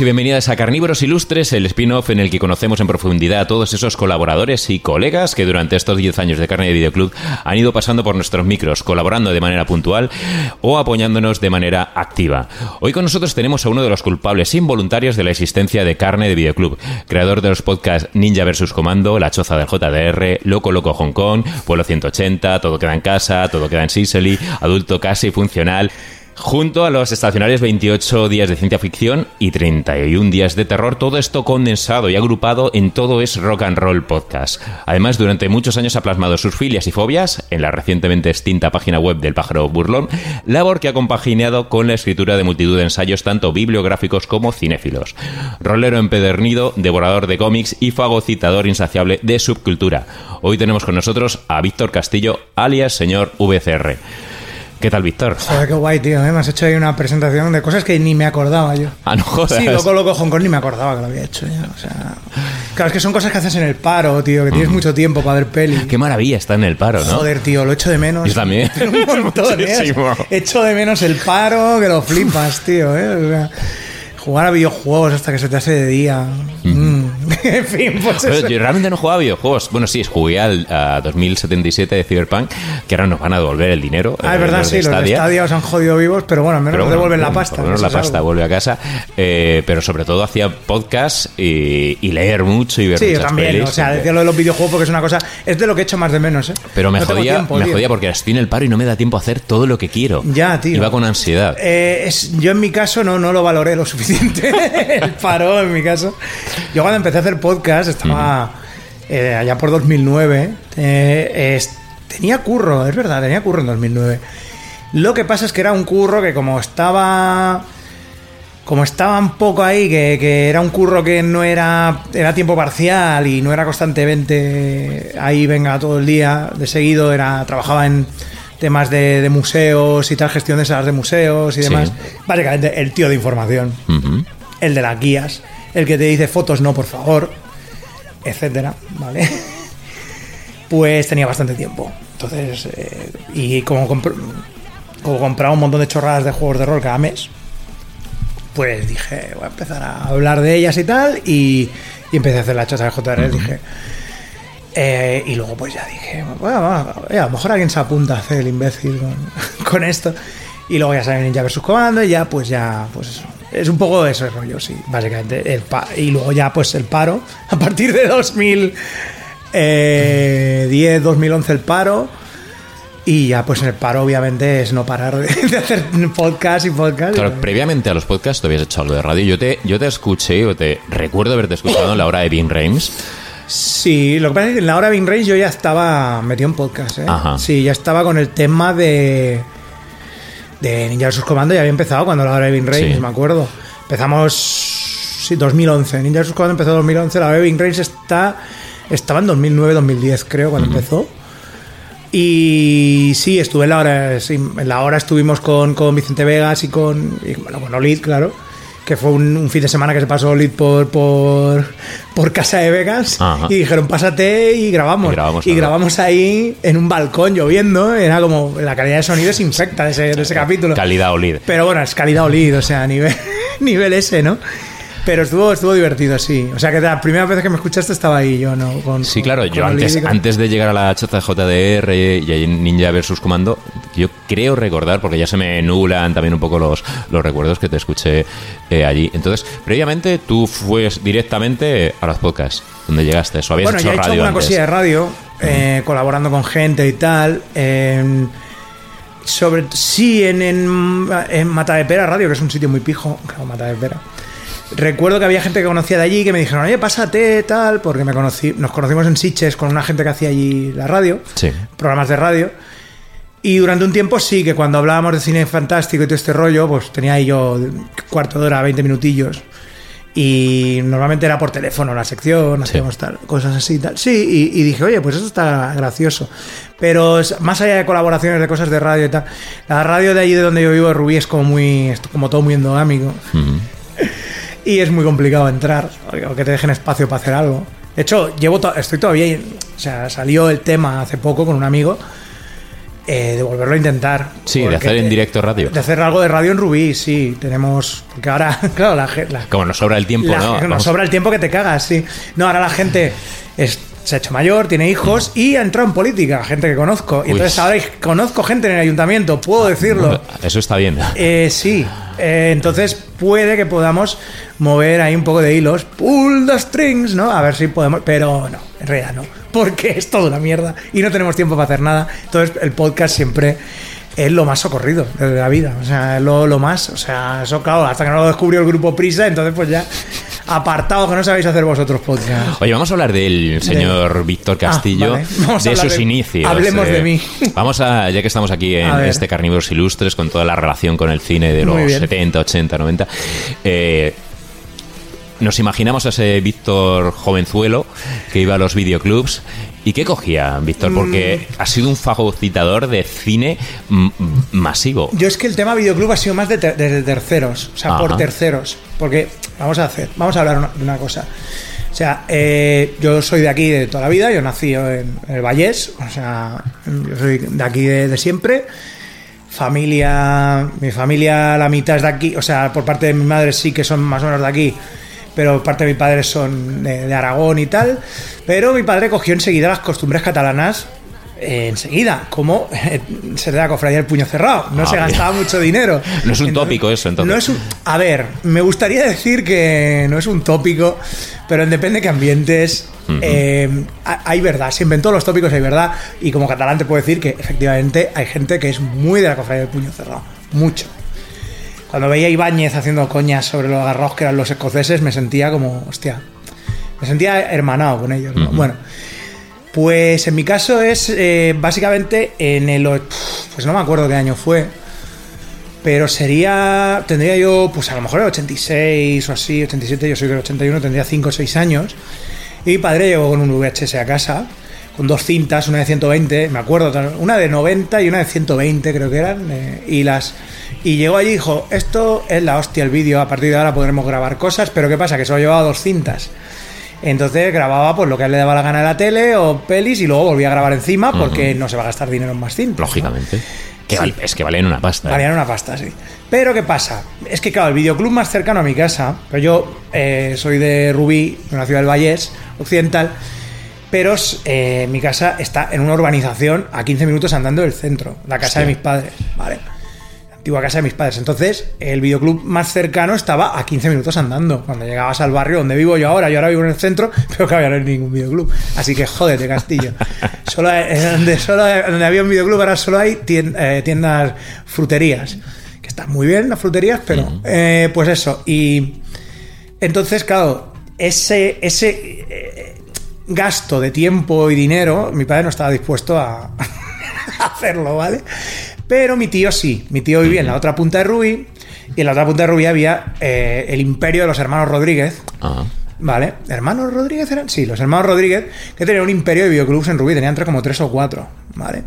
Y bienvenidas a Carnívoros Ilustres, el spin-off en el que conocemos en profundidad a todos esos colaboradores y colegas que durante estos 10 años de Carne de Videoclub han ido pasando por nuestros micros, colaborando de manera puntual o apoyándonos de manera activa. Hoy con nosotros tenemos a uno de los culpables involuntarios de la existencia de Carne de Videoclub, creador de los podcasts Ninja vs. Comando, La Choza del JDR, Loco Loco Hong Kong, Pueblo 180, Todo queda en casa, Todo queda en Sicily, Adulto casi funcional junto a los estacionarios 28 días de ciencia ficción y 31 días de terror, todo esto condensado y agrupado en Todo es Rock and Roll Podcast. Además, durante muchos años ha plasmado sus filias y fobias en la recientemente extinta página web del pájaro burlón, labor que ha compaginado con la escritura de multitud de ensayos tanto bibliográficos como cinéfilos. Rolero empedernido, devorador de cómics y fagocitador insaciable de subcultura. Hoy tenemos con nosotros a Víctor Castillo, alias señor VCR. ¿Qué tal, Víctor? Joder, qué guay, tío. ¿eh? Me has hecho ahí una presentación de cosas que ni me acordaba yo. Ah, no jodas. Sí, loco, loco, Hong Kong ni me acordaba que lo había hecho ya. O sea, claro, es que son cosas que haces en el paro, tío, que tienes mucho tiempo para ver peli. Qué maravilla está en el paro, ¿no? Joder, tío, lo echo de menos. Yo también. Un montón, ¿eh? Echo de menos el paro, que lo flipas, tío, ¿eh? O sea, jugar a videojuegos hasta que se te hace de día. Mm. en fin, pues Pero eso. yo realmente no jugaba a videojuegos. Bueno, sí, jugué al a 2077 de Cyberpunk, que ahora nos van a devolver el dinero. Ah, eh, es verdad, los sí, de los de Stadia. Stadia os han jodido vivos, pero bueno, al menos nos bueno, devuelven la pasta. lo menos la pasta algo. vuelve a casa. Eh, pero sobre todo hacía podcast y, y leer mucho y ver Sí, yo también. pelis. o sea, decía lo de los videojuegos porque es una cosa. Es de lo que echo más de menos, ¿eh? Pero me No jodía, tiempo, me tío. jodía porque estoy en el paro y no me da tiempo a hacer todo lo que quiero. Ya, tío. Iba con ansiedad. Eh, es- yo en mi caso no, no lo valoré lo suficiente. el paro, en mi caso. Yo cuando empecé a hacer podcast estaba eh, allá por 2009. eh, es- tenía curro, es verdad, tenía curro en 2009. Lo que pasa es que era un curro que como estaba... Como estaba un poco ahí, que, que era un curro que no era, era tiempo parcial y no era constantemente ahí venga todo el día, de seguido era trabajaba en temas de, de museos y tal, gestión de salas de museos y Sí. demás. Básicamente el tío de información, el de las guías, el que te dice fotos no, por favor, etcétera, ¿vale? Pues tenía bastante tiempo. Entonces, eh, y como, compr- como compraba un montón de chorradas de juegos de rol cada mes, pues dije, voy a empezar a hablar de ellas y tal, y, empecé a hacer la chata de JRL, dije. eh, y luego pues ya dije, a lo mejor alguien se apunta a hacer el imbécil con, con esto. Y luego ya sale Ninja vs Comando y ya pues ya, pues eso. Es un poco ese rollo, sí, básicamente. El y luego ya pues el paro, a partir de 2010, 2011 el paro. Y ya pues en el paro obviamente es no parar de, hacer podcast y podcast. Claro, previamente a los podcasts tú habías hecho algo de radio. Yo te, yo te escuché, o te recuerdo haberte escuchado en la hora de Bean Reims. Sí, lo que pasa es que en la hora de Bing Range yo ya estaba metido en podcast, ¿eh? Ajá. Sí, ya estaba con el tema de. De Ninja vs Comando, ya había empezado cuando la Range, Sí. me acuerdo. Empezamos. Sí, 2011. Ninja vs Comando empezó en 2011, la Bing Range está. Estaba en 2009-2010, creo, cuando empezó. Y sí, estuve en la hora. sí, en la hora estuvimos con, con Vicente Vegas y con. y, bueno, con Olid, claro. Que fue un, un fin de semana que se pasó Olid por, por, por casa de Vegas. Ajá. Y dijeron, pásate y grabamos. Y grabamos, Y claro. grabamos ahí en un balcón lloviendo. Era como. La calidad de sonido es infecta de ese, de ese capítulo. Calidad OLED. Pero bueno, es calidad Olid, o sea, nivel, nivel ese, ¿no? Pero estuvo, estuvo divertido, sí. O sea que la primera vez que me escuchaste estaba ahí yo, ¿no? Con- Sí, claro, con yo antes, antes de llegar a la choza JDR y ahí en Ninja vs Comando, yo creo recordar, porque ya se me nublan también un poco los, los recuerdos que te escuché eh, allí. Entonces, previamente tú fues directamente a los podcasts, donde llegaste, o habías Bueno, hecho ya he hecho radio alguna antes. cosilla de radio, eh, colaborando con gente y tal. eh, sobre sí, en, en, en Mata de Pera Radio, que es un sitio muy pijo. Claro, Mata de Pera. Recuerdo que había gente que conocía de allí que me dijeron, oye, pásate, tal, porque me conocí, nos conocimos en Siches con una gente que hacía allí la radio, Sí. programas de radio. Y durante un tiempo sí, que cuando hablábamos de cine fantástico y todo este rollo, pues tenía ahí yo cuarto de hora, 20 minutillos. Y normalmente era por teléfono la sección, hacíamos tal, cosas así tal. Sí, y, y dije, oye, pues eso está gracioso. Pero más allá de colaboraciones de cosas de radio y tal, la radio de allí de donde yo vivo, Rubí, es como muy, es como todo muy endogámico. Ujú. Y es muy complicado entrar, o que te dejen espacio para hacer algo. De hecho, llevo to- estoy todavía. O sea, salió el tema hace poco con un amigo eh, de volverlo a intentar. Sí, de hacer en directo radio. De hacer algo de radio en Rubí, sí. Tenemos. Porque ahora, claro, la gente. Como nos sobra el tiempo, La- ¿no? Nos Vamos- sobra el tiempo que te cagas, sí. No, ahora la gente es- se ha hecho mayor, tiene hijos y ha entrado en política, gente que conozco. Y entonces ahora conozco gente en el ayuntamiento, puedo decirlo. Eso está bien. Eh, sí, Eh, entonces puede que podamos mover ahí un poco de hilos, pull the strings, ¿no? A ver si podemos, pero no, en realidad no, porque es toda una mierda y no tenemos tiempo para hacer nada. Entonces el podcast siempre es lo más socorrido de la vida, o sea, es lo, lo más, o sea, eso claro, hasta que no lo descubrió el grupo Prisa, entonces pues ya apartado que no sabéis hacer vosotros podcast. Oye, vamos a hablar del señor Víctor Castillo, Ah, vale. Vamos a de sus de- inicios. hablemos de mí. Vamos a, ya que estamos aquí en este Carnívoros Ilustres, con toda la relación con el cine de los bien. 70, 80, 90, eh, nos imaginamos a ese Víctor jovenzuelo que iba a los videoclubs. ¿Y qué cogía, Víctor? Porque Mm. ha sido un fagocitador de cine mm, masivo. Yo es que el tema videoclub ha sido más de, ter- de terceros, o sea, por terceros. Porque vamos a hacer, vamos a hablar una- de una cosa. O sea, eh, yo soy de aquí de toda la vida, yo nací en, en el Vallés, o sea, yo soy de aquí de, de siempre. Familia, mi familia, la mitad es de aquí, o sea, por parte de mi madre sí que son más o menos de aquí, pero parte de mi padre son de, de Aragón y tal. Pero mi padre cogió enseguida las costumbres catalanas eh, enseguida, como eh, ser de la cofradía del puño cerrado. No Ah, se gastaba mucho dinero. No es un tópico eso, entonces. No es un, a ver, me gustaría decir que no es un tópico, pero en depende de qué ambientes. eh, ha- hay verdad, siempre en todos los tópicos hay verdad. Y como catalán te puedo decir que efectivamente hay gente que es muy de la cofradía del puño cerrado. Mucho. Cuando veía a Ibáñez haciendo coñas sobre los agarrados que eran los escoceses, me sentía como, hostia, me sentía hermanado con ellos. Bueno, pues en mi caso es eh, básicamente en el. Pues no me acuerdo qué año fue. Pero sería. Tendría yo, pues a lo mejor el 86 o así, 87, yo soy del 81, tendría 5 o 6 años. Y mi padre llegó con un VHS a casa, con dos cintas, una de 120, me acuerdo, una de 90 y una de 120, creo que eran. eh, y las. Y llegó allí y dijo: Esto es la hostia el vídeo, a partir de ahora podremos grabar cosas, pero ¿qué pasa? Que solo llevaba dos cintas. Entonces grababa pues lo que a él le daba la gana de la tele o pelis y luego volvía a grabar encima porque no se va a gastar dinero en más cintas. ¿no? Lógicamente. Que Sí. es que valen una pasta. ¿eh? Valían una pasta, sí. Pero ¿qué pasa? Es que, claro, el videoclub más cercano a mi casa, pero yo eh, soy de Rubí, de una ciudad del Vallés Occidental, pero eh, mi casa está en una urbanización a 15 minutos andando del centro, la casa Hostia. de mis padres, ¿vale? La antigua casa de mis padres. Entonces, el videoclub más cercano estaba a 15 minutos andando. Cuando llegabas al barrio donde vivo yo ahora, yo ahora vivo en el centro, pero claro, no hay ningún videoclub. Así que jódete, Castillo. Solo hay- eh, donde, solo hay- donde había un videoclub, ahora solo hay eh, tiendas fruterías. Que están muy bien las fruterías, pero eh, pues eso. Y entonces, claro, ese, ese gasto de tiempo y dinero, mi padre no estaba dispuesto a, a hacerlo, ¿vale? Pero mi tío sí. Mi tío vivía en la otra punta de Rubí y en la otra punta de Rubí había eh, el imperio de los hermanos Rodríguez. Ah. ¿Vale? ¿Hermanos Rodríguez eran? Sí, los hermanos Rodríguez, que tenían un imperio de videoclubs en Rubí, tenían entre como tres o cuatro, ¿vale?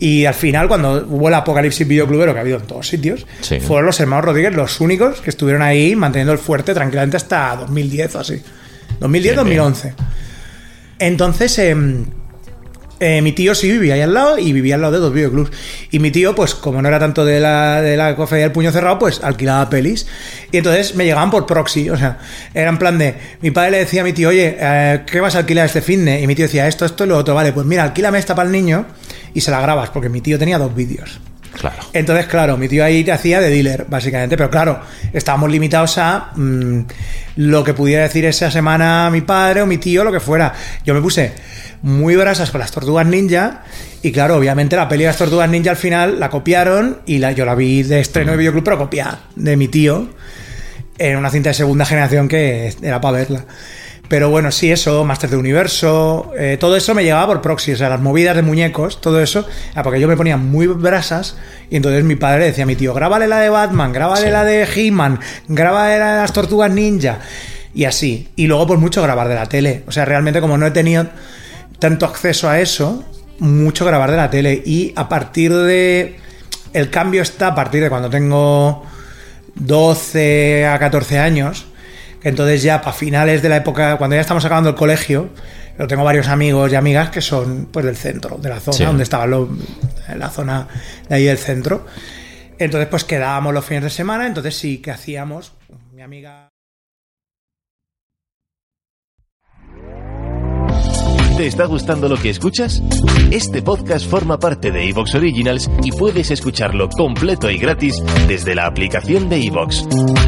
Y al final, cuando hubo el apocalipsis videoclubero que ha habido en todos sitios, Sí. fueron los hermanos Rodríguez los únicos que estuvieron ahí manteniendo el fuerte tranquilamente hasta 2010 o así. 2010-2011. Entonces, em, eh, mi tío sí vivía ahí al lado y vivía al lado de dos videoclubs. Y mi tío, pues como no era tanto de la, de la del puño cerrado, pues alquilaba pelis. Y entonces me llegaban por proxy. O sea, era en plan de. Mi padre le decía a mi tío, oye, eh, ¿qué vas a alquilar este finde? Y mi tío decía, esto, esto y lo otro. Vale, pues mira, alquílame esta para el niño y se la grabas, porque mi tío tenía dos vídeos. Claro. Entonces, claro, mi tío ahí te hacía de dealer, básicamente. Pero claro, estábamos limitados a mm, lo que pudiera decir esa semana mi padre o mi tío, lo que fuera. Yo me puse muy brasas con las tortugas ninja. Y claro, obviamente la peli de las tortugas ninja al final la copiaron y la, yo la vi de estreno de videoclub, pero copiada de mi tío en una cinta de segunda generación que era para verla. Pero bueno, sí, eso, Master de Universo, eh, todo eso me llegaba por proxy, o sea, las movidas de muñecos, todo eso, ah, porque yo me ponía muy brasas y entonces mi padre decía a mi tío, grábale la de Batman, grábale Sí. la de He-Man, grábale la de las Tortugas Ninja, y así. Y luego pues mucho grabar de la tele, o sea, realmente como no he tenido tanto acceso a eso, mucho grabar de la tele y a partir de... El cambio está a partir de cuando tengo 12 a 14 años, entonces ya para finales de la época, cuando ya estamos acabando el colegio, yo tengo varios amigos y amigas que son pues del centro, de la zona Sí. donde estaba lo- en la zona de ahí del centro. Entonces pues quedábamos los fines de semana, entonces sí que hacíamos, mi amiga... ¿Te está gustando lo que escuchas? Este podcast forma parte de Evox Originals y puedes escucharlo completo y gratis desde la aplicación de Evox.